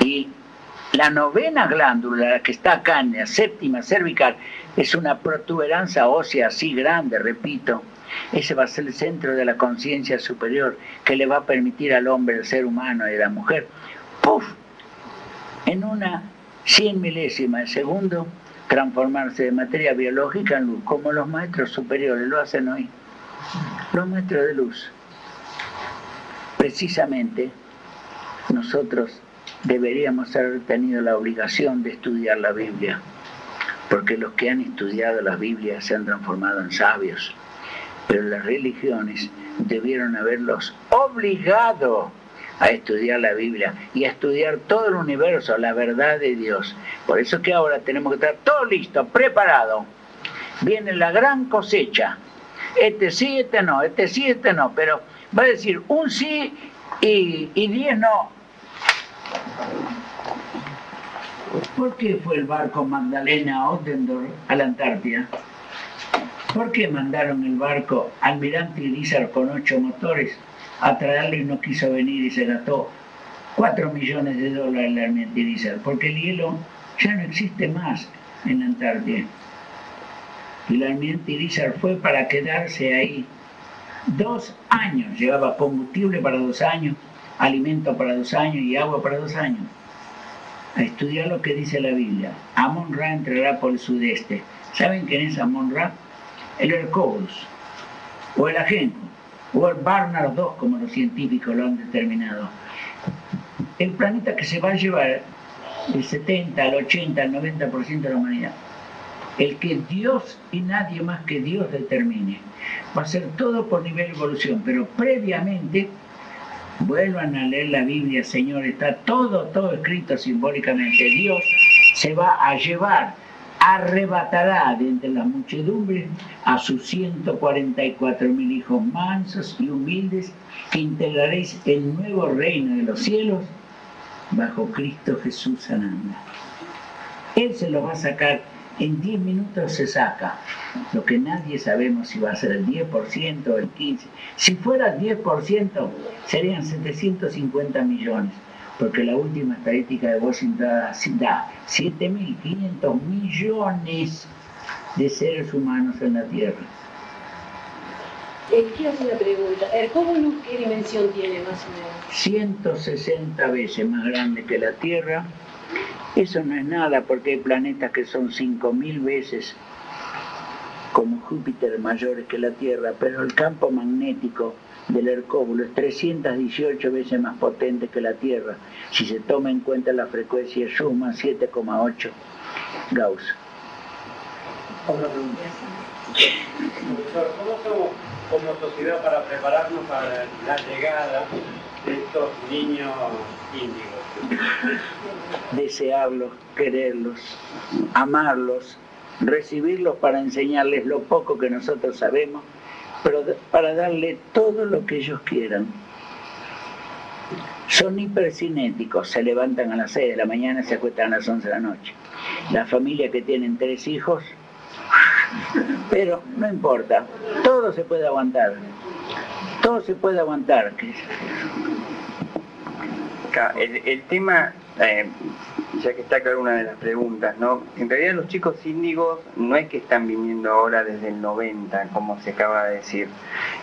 Y la novena glándula, la que está acá en la séptima cervical, es una protuberancia ósea así grande, repito. Ese va a ser el centro de la conciencia superior que le va a permitir al hombre, al ser humano y a la mujer, ¡puf! en una cien milésima de segundo, transformarse de materia biológica en luz, como los maestros superiores lo hacen hoy. Los maestros de luz. Precisamente nosotros deberíamos haber tenido la obligación de estudiar la Biblia, porque los que han estudiado la Biblia se han transformado en sabios, pero las religiones debieron haberlos obligado a estudiar la Biblia y a estudiar todo el universo, la verdad de Dios. Por eso que ahora tenemos que estar todo listo, preparado. Viene la gran cosecha. Este sí, este no, este sí, este no, pero va a decir un sí y, y diez no. ¿Por qué fue el barco Magdalena Ottendorf a la Antártida? ¿Por qué mandaron el barco Almirante Irizar con ocho motores a traerlo y no quiso venir y se gastó cuatro millones de dólares el Almirante Irizar? Porque el hielo ya no existe más en Antártida. Y el Almirante Irizar fue para quedarse ahí dos años, llevaba combustible para dos años, alimento para dos años y agua para dos años. A estudiar lo que dice la Biblia. Amon Ra entrará por el sudeste. ¿Saben quién es Amon Ra? El Hercobus, o el Ajenjo, o el Barnard 2, como los científicos lo han determinado. El planeta que se va a llevar del 70 al 80 al 90% de la humanidad. El que Dios y nadie más que Dios determine. Va a ser todo por nivel de evolución, pero previamente Vuelvan a leer la Biblia, Señor, está todo, todo escrito simbólicamente. Dios se va a llevar, arrebatará de entre las muchedumbres a sus 144 mil hijos mansos y humildes que integraréis el nuevo reino de los cielos bajo Cristo Jesús sanando. Él se lo va a sacar en 10 minutos se saca. Lo que nadie sabemos si va a ser el 10% o el 15%. Si fuera el 10%, serían 750 millones, porque la última estadística de Washington da 7.500 millones de seres humanos en la Tierra. Eh, quiero hacer una pregunta. ¿El cómo qué dimensión tiene más o menos? 160 veces más grande que la Tierra eso no es nada porque hay planetas que son 5.000 veces como Júpiter mayores que la Tierra, pero el campo magnético del Hercóbulo es 318 veces más potente que la Tierra, si se toma en cuenta la frecuencia Schumann 7,8 Gauss. ¿cómo somos como sociedad para prepararnos para la llegada de estos niños índigos? Desearlos, quererlos, amarlos, recibirlos para enseñarles lo poco que nosotros sabemos, pero para darle todo lo que ellos quieran. Son hipercinéticos, se levantan a las 6 de la mañana se acuestan a las 11 de la noche. La familia que tienen tres hijos, pero no importa, todo se puede aguantar, todo se puede aguantar. El, tema, eh, ya que está acá una de las preguntas, ¿no? En realidad los chicos índigos no es que están viniendo ahora desde el 90, como se acaba de decir,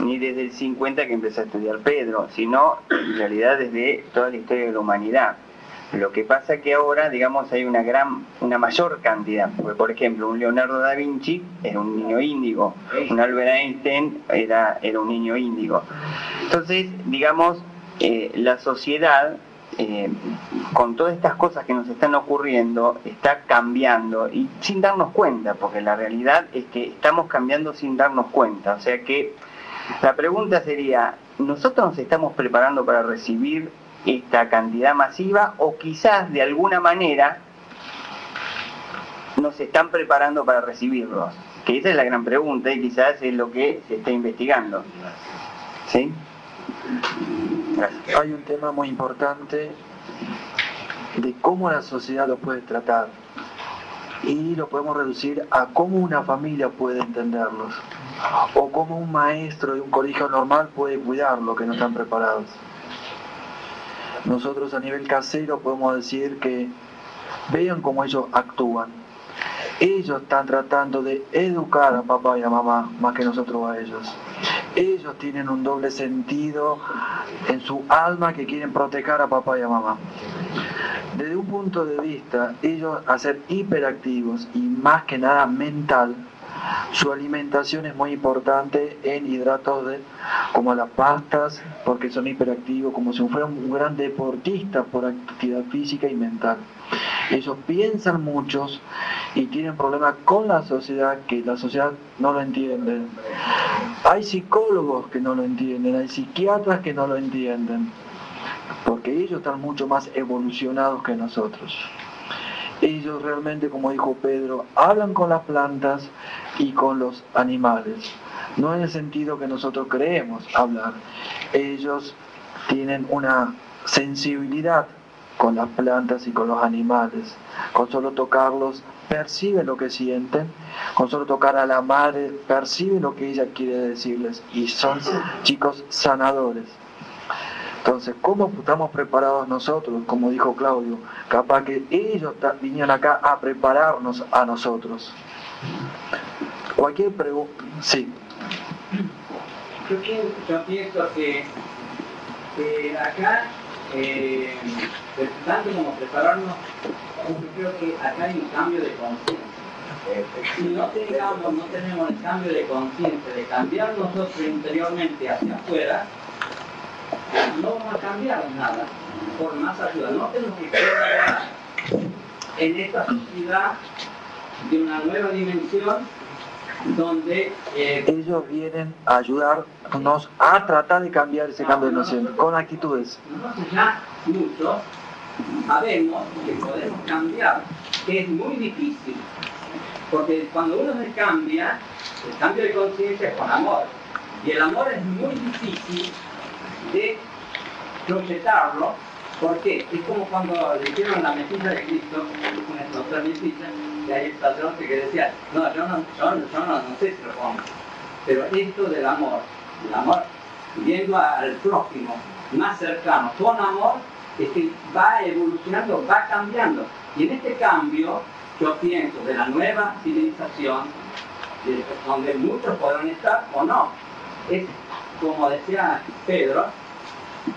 ni desde el 50 que empezó a estudiar Pedro, sino en realidad desde toda la historia de la humanidad. Lo que pasa que ahora, digamos, hay una gran, una mayor cantidad. Porque, por ejemplo, un Leonardo da Vinci era un niño índigo, un Albert Einstein era, era un niño índigo. Entonces, digamos, eh, la sociedad eh, con todas estas cosas que nos están ocurriendo, está cambiando y sin darnos cuenta, porque la realidad es que estamos cambiando sin darnos cuenta. O sea que la pregunta sería, ¿nosotros nos estamos preparando para recibir esta cantidad masiva o quizás de alguna manera nos están preparando para recibirlos? Que esa es la gran pregunta y quizás es lo que se está investigando. ¿Sí? Hay un tema muy importante de cómo la sociedad lo puede tratar y lo podemos reducir a cómo una familia puede entenderlos o cómo un maestro de un colegio normal puede cuidarlo que no están preparados. nosotros a nivel casero podemos decir que vean cómo ellos actúan. Ellos están tratando de educar a papá y a mamá más que nosotros a ellos. Ellos tienen un doble sentido en su alma que quieren proteger a papá y a mamá. Desde un punto de vista, ellos a ser hiperactivos y más que nada mental, su alimentación es muy importante en hidratos de, como las pastas, porque son hiperactivos, como si fueran un gran deportista por actividad física y mental. Ellos piensan muchos y tienen problemas con la sociedad que la sociedad no lo entiende. Hay psicólogos que no lo entienden, hay psiquiatras que no lo entienden, porque ellos están mucho más evolucionados que nosotros. Ellos realmente, como dijo Pedro, hablan con las plantas y con los animales. No en el sentido que nosotros creemos hablar. Ellos tienen una sensibilidad con las plantas y con los animales. Con solo tocarlos perciben lo que sienten, con solo tocar a la madre perciben lo que ella quiere decirles y son chicos sanadores. Entonces, ¿cómo estamos preparados nosotros? Como dijo Claudio, capaz que ellos vinieron acá a prepararnos a nosotros. Cualquier pregunta, sí. Yo pienso, que, acá, eh, tanto como prepararnos, yo creo que acá hay un cambio de conciencia. Si no tengamos, no tenemos el cambio de conciencia, de cambiar nosotros interiormente hacia afuera, no vamos a cambiar nada por más ayuda. No tenemos que crear en esta sociedad de una nueva dimensión donde eh, ellos vienen a ayudarnos a tratar de cambiar ese cambio de noción con actitudes. Nosotros ya muchos sabemos que podemos cambiar, que es muy difícil, porque cuando uno se cambia, el cambio de conciencia es con amor, y el amor es muy difícil de proyectarlo, porque es como cuando le hicieron la mesita de Cristo, una otra mesita, y hay el sacerdote que decía, no, yo no, yo, yo no, no, sé si lo pongo, pero esto del amor, el amor, viendo al próximo más cercano, con amor, es que va evolucionando, va cambiando. Y en este cambio, yo pienso de la nueva civilización, donde muchos podrán estar o no, es como decía Pedro,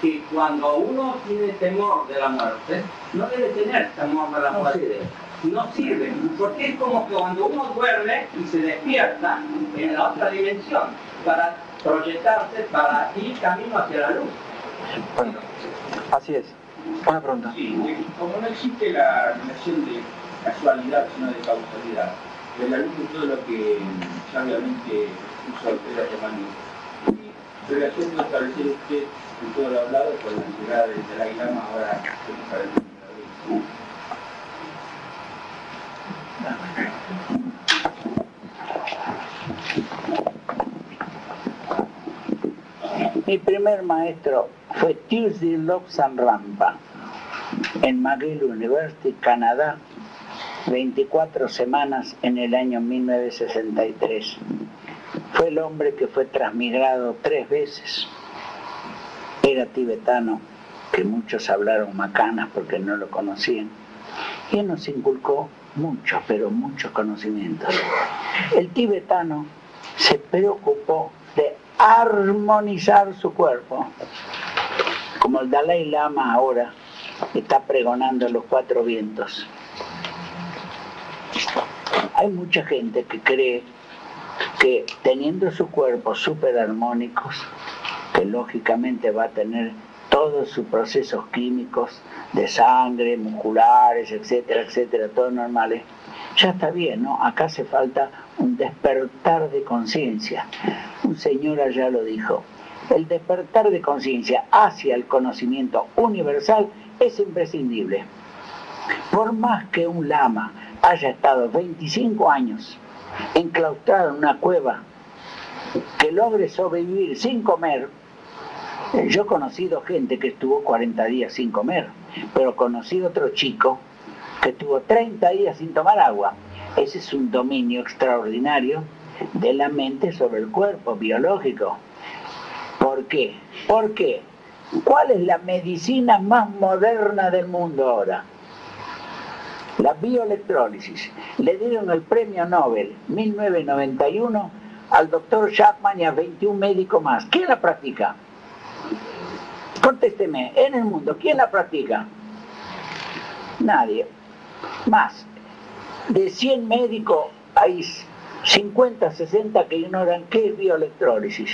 que cuando uno tiene temor de la muerte, no debe tener temor de la muerte. No sirve, porque es como que cuando uno duerme y se despierta en la otra dimensión para proyectarse, para ir camino hacia la luz. Bueno, así es. Una pregunta. Sí, como no existe la relación de casualidad, sino de causalidad, de la luz de todo lo que sabiamente puso Pedro Romani, relación de establecer usted en todo lo hablado con la llegada del Dalai Lama ahora para el Mi primer maestro fue Tuesday Lobsang Rampa en McGill University, Canadá, 24 semanas en el año 1963. Fue el hombre que fue transmigrado tres veces. Era tibetano, que muchos hablaron macanas porque no lo conocían. Y nos inculcó muchos, pero muchos conocimientos. El tibetano se preocupó de armonizar su cuerpo, como el Dalai Lama ahora está pregonando los cuatro vientos. Hay mucha gente que cree que teniendo su cuerpo súper armónicos, que lógicamente va a tener todos sus procesos químicos de sangre, musculares, etcétera, etcétera, todos normales, ya está bien, ¿no? Acá hace falta un despertar de conciencia. Un señor allá lo dijo. El despertar de conciencia hacia el conocimiento universal es imprescindible. Por más que un lama haya estado 25 años enclaustrado en una cueva, que logre sobrevivir sin comer, eh, yo he conocido gente que estuvo 40 días sin comer, pero conocí otro chico que estuvo 30 días sin tomar agua. Ese es un dominio extraordinario de la mente sobre el cuerpo biológico. ¿Por qué? Porque ¿Cuál es la medicina más moderna del mundo ahora? La bioelectrólisis. Le dieron el premio Nobel 1991 al doctor Chapman y a 21 médicos más. ¿Quién la practica? Contésteme, en el mundo, ¿quién la practica? Nadie. Más. De 100 médicos hay 50, 60 que ignoran qué es bioelectrólisis.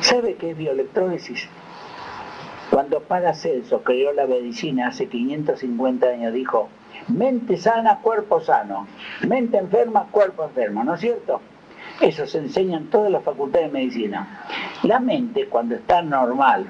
¿Sabe qué es bioelectrólisis? Cuando Paracelso creó la medicina hace 550 años, dijo, mente sana, cuerpo sano, mente enferma, cuerpo enfermo, ¿no es cierto? Eso se enseña en todas las facultades de medicina. La mente, cuando está normal,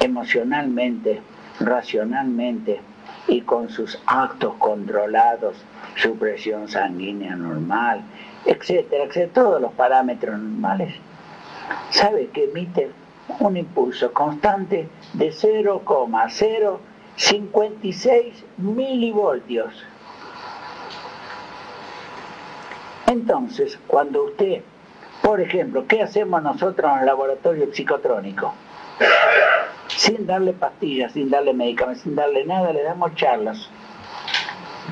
emocionalmente, racionalmente y con sus actos controlados, su presión sanguínea normal, etcétera, etcétera, todos los parámetros normales, sabe que emite un impulso constante de 0,056 milivoltios. Entonces, cuando usted, por ejemplo, ¿qué hacemos nosotros en el laboratorio psicotrónico? Sin darle pastillas, sin darle medicamentos, sin darle nada, le damos charlas.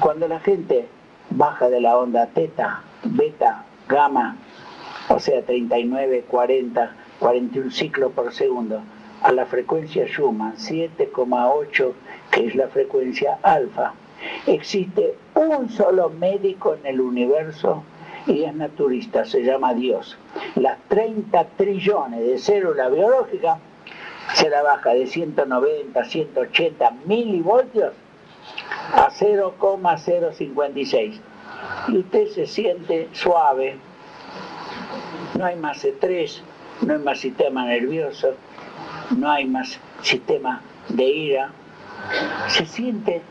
Cuando la gente baja de la onda teta, beta, gamma, o sea, 39, 40, 41 ciclos por segundo, a la frecuencia Schumann 7,8, que es la frecuencia alfa, existe un solo médico en el universo y es naturista, se llama Dios. Las 30 trillones de células biológicas se la baja de 190, 180 milivoltios a 0,056. Y usted se siente suave, no hay más estrés, no hay más sistema nervioso, no hay más sistema de ira, se siente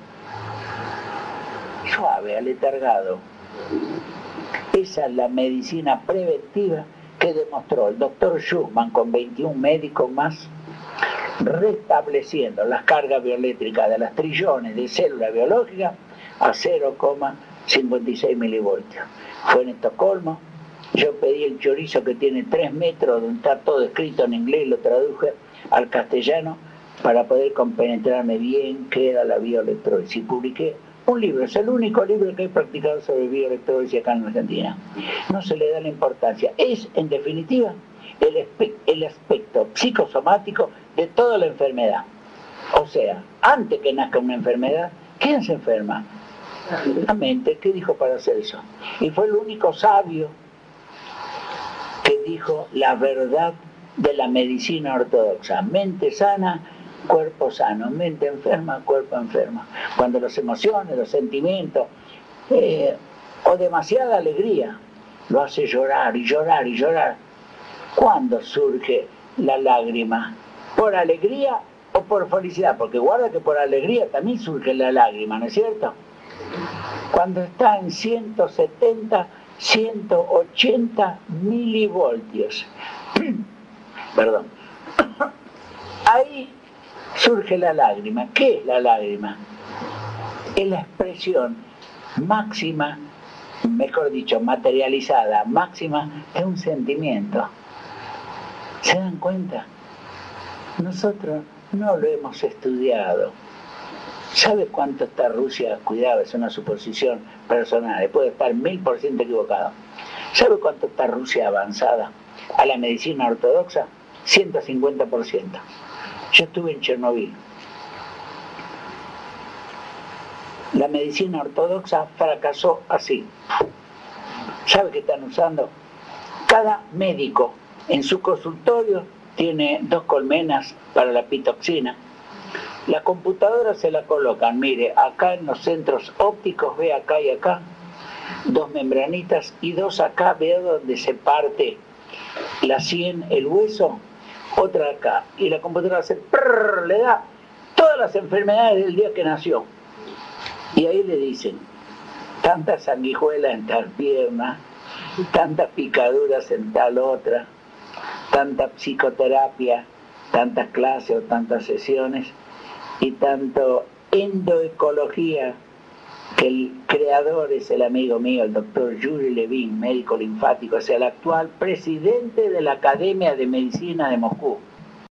suave, aletargado. Esa es la medicina preventiva que demostró el doctor Schumann con 21 médicos más, restableciendo las cargas bioeléctricas de las trillones de células biológicas a 0,56 milivoltios. Fue en Estocolmo, yo pedí el chorizo que tiene 3 metros, donde está todo escrito en inglés, lo traduje al castellano para poder compenetrarme bien qué era la bioelectrólisis. Y publiqué un libro, es el único libro que he practicado sobre bioelectrólisis acá en Argentina. No se le da la importancia. Es, en definitiva, el, el aspecto psicosomático de toda la enfermedad. O sea, antes que nazca una enfermedad, ¿quién se enferma? La mente. ¿Qué dijo Paracelso? Y fue el único sabio que dijo la verdad de la medicina ortodoxa. Mente sana, cuerpo sano. Mente enferma, cuerpo enfermo. Cuando las emociones, los sentimientos eh, o demasiada alegría lo hace llorar y llorar y llorar. ¿Cuándo surge la lágrima? ¿Por alegría o por felicidad? Porque guarda que por alegría también surge la lágrima, ¿no es cierto? Cuando está en 170 180 milivoltios. Perdón. Ahí surge la lágrima. ¿Qué es la lágrima? Es la expresión máxima, mejor dicho, materializada, máxima de un sentimiento. ¿Se dan cuenta? Nosotros no lo hemos estudiado. ¿Sabe cuánto está Rusia? Cuidado, es una suposición personal, puede estar mil por ciento equivocado. ¿Sabe cuánto está Rusia avanzada a la medicina ortodoxa? 150%. Yo estuve en Chernobyl. La medicina ortodoxa fracasó así. ¿Sabe qué están usando? Cada médico en su consultorio tiene dos colmenas para la pitoxina la computadora se la colocan, mire, acá en los centros ópticos, ve acá y acá, dos membranitas y dos acá, veo donde se parte la sien, el hueso, otra acá. Y la computadora hace, le da todas las enfermedades del día que nació. Y ahí le dicen, tantas sanguijuelas en tal pierna, tantas picaduras en tal otra, tanta psicoterapia, tantas clases o tantas sesiones y tanto endoecología, que el creador es el amigo mío, el doctor Yuri Levin, médico linfático, es el actual presidente de la Academia de Medicina de Moscú.